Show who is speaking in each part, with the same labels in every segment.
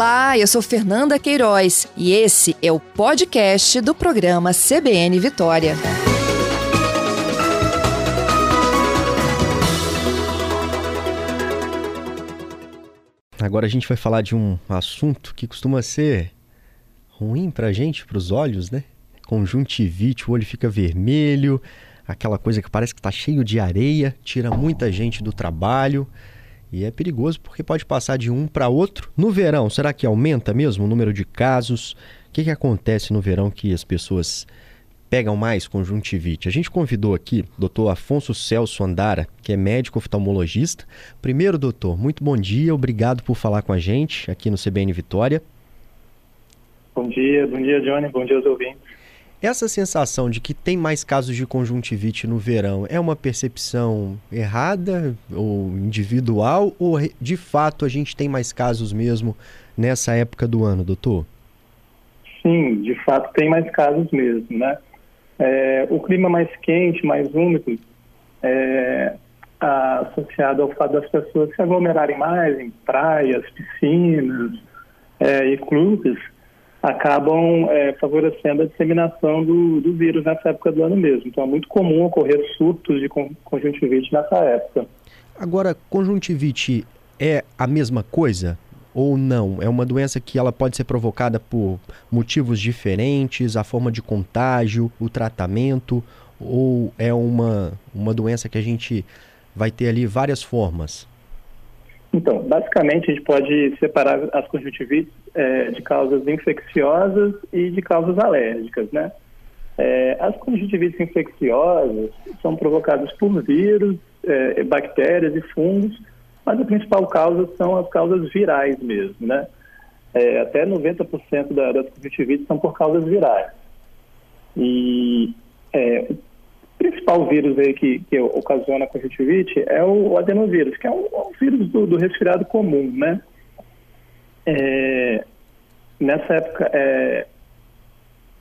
Speaker 1: Olá, eu sou Fernanda Queiroz e esse é o podcast do programa CBN Vitória.
Speaker 2: Agora a gente vai falar de um assunto que costuma ser ruim pra gente, pros olhos, né? Conjuntivite, o olho fica vermelho, aquela coisa que parece que tá cheio de areia, tira muita gente do trabalho. E é perigoso porque pode passar de um para outro. No verão, será que aumenta mesmo o número de casos? O que, que acontece no verão que as pessoas pegam mais conjuntivite? A gente convidou aqui o doutor Afonso Celso Andara, que é médico oftalmologista. Primeiro, doutor, muito bom dia, obrigado por falar com a gente aqui no CBN Vitória.
Speaker 3: Bom dia, bom dia, Johnny, bom dia aos ouvintes.
Speaker 2: Essa sensação de que tem mais casos de conjuntivite no verão é uma percepção errada ou individual ou de fato a gente tem mais casos mesmo nessa época do ano, doutor?
Speaker 3: Sim, de fato tem mais casos mesmo, né? É, o clima mais quente, mais úmido, é, associado ao fato das pessoas se aglomerarem mais em praias, piscinas é, e clubes, acabam é, favorecendo a disseminação do, do, vírus nessa época do ano mesmo. Então é muito comum ocorrer surtos de conjuntivite nessa época.
Speaker 2: Agora, conjuntivite é a mesma coisa ou não? É uma doença que ela pode ser provocada por motivos diferentes, a forma de contágio, o tratamento, ou é uma, uma doença que a gente vai ter ali várias formas?
Speaker 3: Então, basicamente a gente pode separar as conjuntivites é, de causas infecciosas e de causas alérgicas, né? É, as conjuntivites infecciosas são provocadas por vírus, é, bactérias e fungos, mas a principal causa são as causas virais mesmo, né? É, até 90% da, das conjuntivites são por causas virais. E é, principal vírus aí que, que ocasiona a conjuntivite é o adenovírus, que é um, um vírus do, do, resfriado comum, né? É, nessa época, é,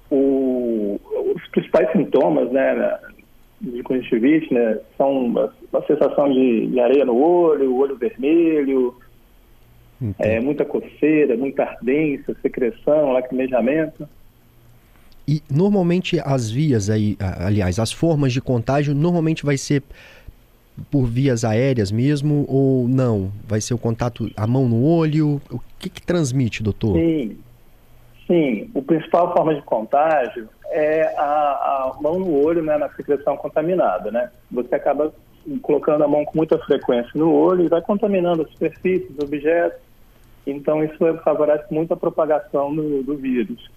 Speaker 3: o, os principais sintomas, né, de conjuntivite, né, são a, a sensação de, de, areia no olho, o olho vermelho, é, muita coceira, muita ardência, secreção, lacrimejamento.
Speaker 2: E normalmente as vias aí, aliás, as formas de contágio normalmente vai ser por vias aéreas mesmo ou não? Vai ser o contato, a mão no olho? O que, que transmite, doutor?
Speaker 3: Sim, sim. O principal forma de contágio é a, a mão no olho, né, na secreção contaminada, né? Você acaba colocando a mão com muita frequência no olho e vai contaminando as superfícies, objetos. Então isso favorece muito a propagação do, do vírus.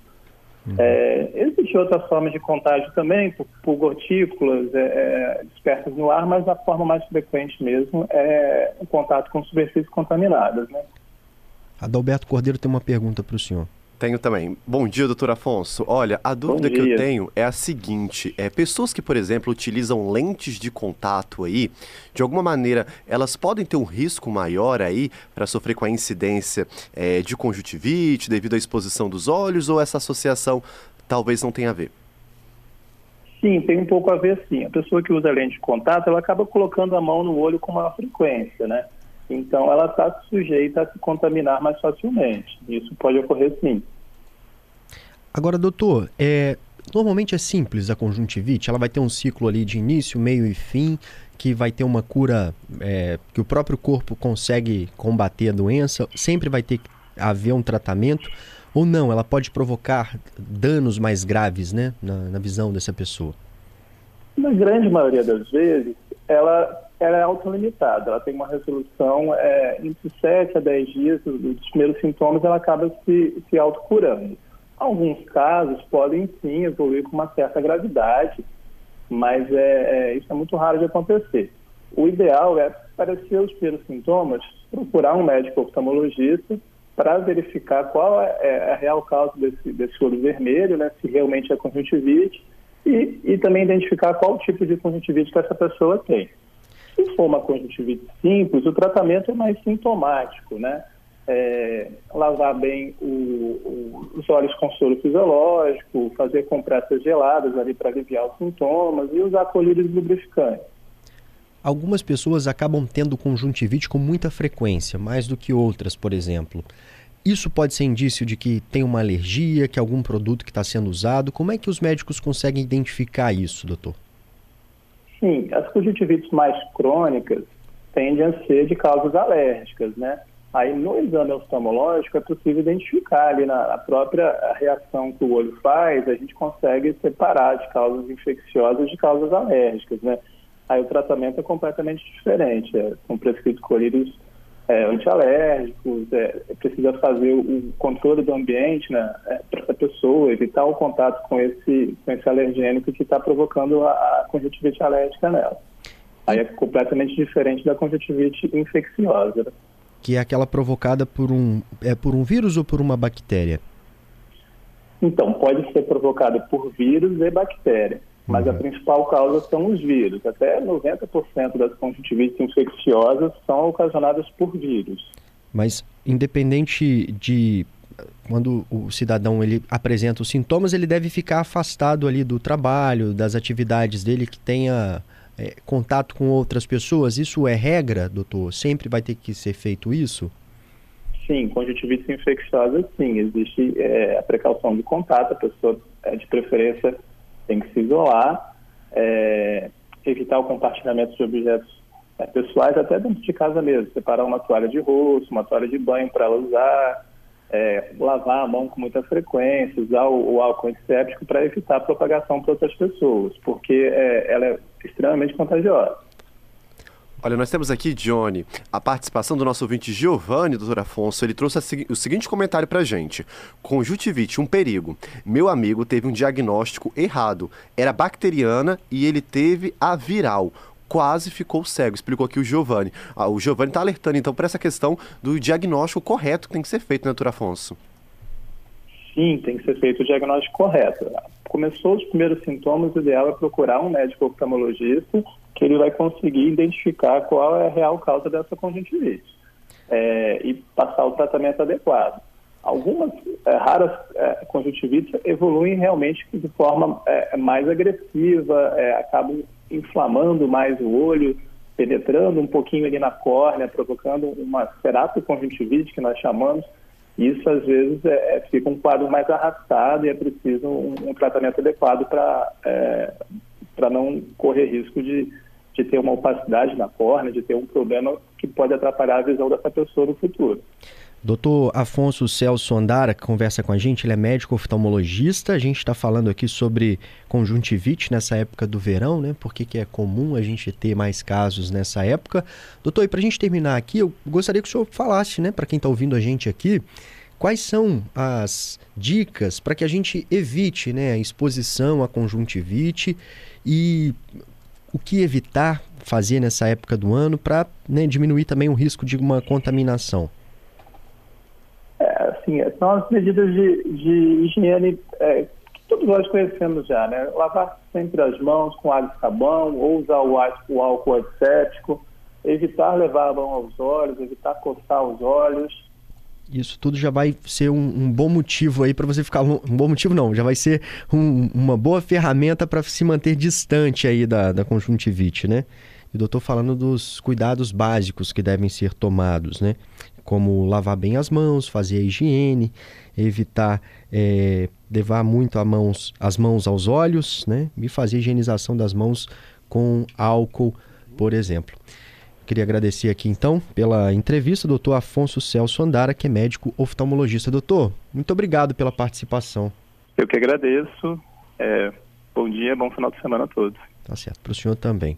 Speaker 3: É, Existem outras formas de contágio também, por, por gotículas é, é, dispersas no ar, mas a forma mais frequente mesmo é o contato com superfícies contaminadas. Né?
Speaker 2: Adalberto Cordeiro tem uma pergunta para o senhor.
Speaker 4: Tenho também. Bom dia, doutor Afonso. Olha, a dúvida que eu tenho é a seguinte: é, pessoas que, por exemplo, utilizam lentes de contato aí, de alguma maneira, elas podem ter um risco maior aí para sofrer com a incidência é, de conjuntivite devido à exposição dos olhos, ou essa associação talvez não tenha a ver?
Speaker 3: Sim, tem um pouco a ver sim. A pessoa que usa lente de contato, ela acaba colocando a mão no olho com maior frequência, né? Então, ela está sujeita a se contaminar mais facilmente. Isso pode ocorrer sim.
Speaker 2: Agora, doutor, é, normalmente é simples a conjuntivite, ela vai ter um ciclo ali de início, meio e fim, que vai ter uma cura é, que o próprio corpo consegue combater a doença, sempre vai ter que haver um tratamento, ou não, ela pode provocar danos mais graves, né, na, na visão dessa pessoa?
Speaker 3: Na grande maioria das vezes, ela, ela é autolimitada, ela tem uma resolução é, entre 7 a 10 dias dos primeiros sintomas, ela acaba se, se autocurando. Alguns casos podem sim evoluir com uma certa gravidade, mas é, é, isso é muito raro de acontecer. O ideal é, aparecer os primeiros sintomas, procurar um médico oftalmologista para verificar qual é, é a real causa desse, desse olho vermelho, né, se realmente é conjuntivite, e, e também identificar qual tipo de conjuntivite que essa pessoa tem. Se for uma conjuntivite simples, o tratamento é mais sintomático, né? é, lavar bem o, o, os olhos com soro fisiológico, fazer compressas geladas ali para aliviar os sintomas e usar colírios lubrificantes.
Speaker 2: Algumas pessoas acabam tendo conjuntivite com muita frequência, mais do que outras, por exemplo. Isso pode ser indício de que tem uma alergia, que algum produto que está sendo usado? Como é que os médicos conseguem identificar isso, doutor?
Speaker 3: Sim, as conjuntivites mais crônicas tendem a ser de causas alérgicas, né? Aí no exame oftalmológico é possível identificar ali na, própria reação que o olho faz, a gente consegue separar de causas infecciosas de causas alérgicas, né? Aí o tratamento é completamente diferente, é, são prescritos colírios é, antialérgicos, é, precisa fazer o controle do ambiente né, é, para essa pessoa, evitar o contato com esse, com esse alergênico que está provocando a, a conjuntivite alérgica nela. Aí é completamente diferente da conjuntivite infecciosa.
Speaker 2: Que é aquela provocada por um, é por um vírus ou por uma bactéria?
Speaker 3: Então, pode ser provocada por vírus e bactéria mas uhum. a principal causa são os vírus. Até 90% das conjuntivites infecciosas são ocasionadas por vírus.
Speaker 2: Mas independente de quando o cidadão ele apresenta os sintomas, ele deve ficar afastado ali do trabalho, das atividades dele que tenha é, contato com outras pessoas. Isso é regra, doutor? Sempre vai ter que ser feito isso?
Speaker 3: Sim, conjuntivites infecciosas, sim. Existe é, a precaução de contato, a pessoa, é, de preferência, tem que se isolar, é, evitar o compartilhamento de objetos é, pessoais, até dentro de casa mesmo, separar uma toalha de rosto, uma toalha de banho para ela usar, é, lavar a mão com muita frequência, usar o, o álcool antisséptico para evitar a propagação para outras pessoas, porque é, ela é extremamente contagiosa.
Speaker 4: Olha, nós temos aqui, Johnny, a participação do nosso ouvinte Giovanni, doutor Afonso. Ele trouxe o seguinte comentário pra gente. Conjuntivite, um perigo. Meu amigo teve um diagnóstico errado. Era bacteriana e ele teve a viral quase ficou cego, explicou aqui o Giovanni. Ah, o Giovanni está alertando, então, para essa questão do diagnóstico correto que tem que ser feito, né, doutor Afonso?
Speaker 3: Sim, tem que ser feito o diagnóstico correto. Começou os primeiros sintomas, o ideal é procurar um médico oftalmologista que ele vai conseguir identificar qual é a real causa dessa conjuntivite é, e passar o tratamento adequado. Algumas é, raras é, conjuntivites evoluem realmente de forma é, mais agressiva, é, acabam inflamando mais o olho, penetrando um pouquinho ali na córnea, provocando uma ceratoconjuntivite, que nós chamamos. Isso, às vezes, é, é, fica um quadro mais arrastado e é preciso um, um tratamento adequado para é, não correr risco de de ter uma opacidade na córnea, de ter um problema que pode atrapalhar a visão dessa pessoa no futuro.
Speaker 2: Doutor Afonso Celso Andara, que conversa com a gente, ele é médico oftalmologista. A gente está falando aqui sobre conjuntivite nessa época do verão, né? Por que, é comum a gente ter mais casos nessa época? Doutor, e para a gente terminar aqui, eu gostaria que o senhor falasse, né, para quem está ouvindo a gente aqui, quais são as dicas para que a gente evite né, a exposição à conjuntivite e o que evitar fazer nessa época do ano para né, diminuir também o risco de uma contaminação?
Speaker 3: Assim, são as medidas de, de higiene é, que todos nós conhecemos já, né? Lavar sempre as mãos com água e sabão, ou usar o, o álcool antisséptico, evitar levar a mão aos olhos, evitar coçar os olhos,
Speaker 2: isso tudo já vai ser um, um bom motivo aí para você ficar. Um, bom motivo não, já vai ser um, uma boa ferramenta para se manter distante aí da, da conjuntivite, né? E o doutor falando dos cuidados básicos que devem ser tomados, né? Como lavar bem as mãos, fazer a higiene, evitar é, levar muito a mãos, as mãos aos olhos, né? E fazer a higienização das mãos com álcool, por exemplo. Queria agradecer aqui então pela entrevista, doutor Afonso Celso Andara, que é médico oftalmologista. Doutor, muito obrigado pela participação.
Speaker 3: Eu que agradeço. É, bom dia, bom final de semana a todos.
Speaker 2: Tá certo, para o senhor também.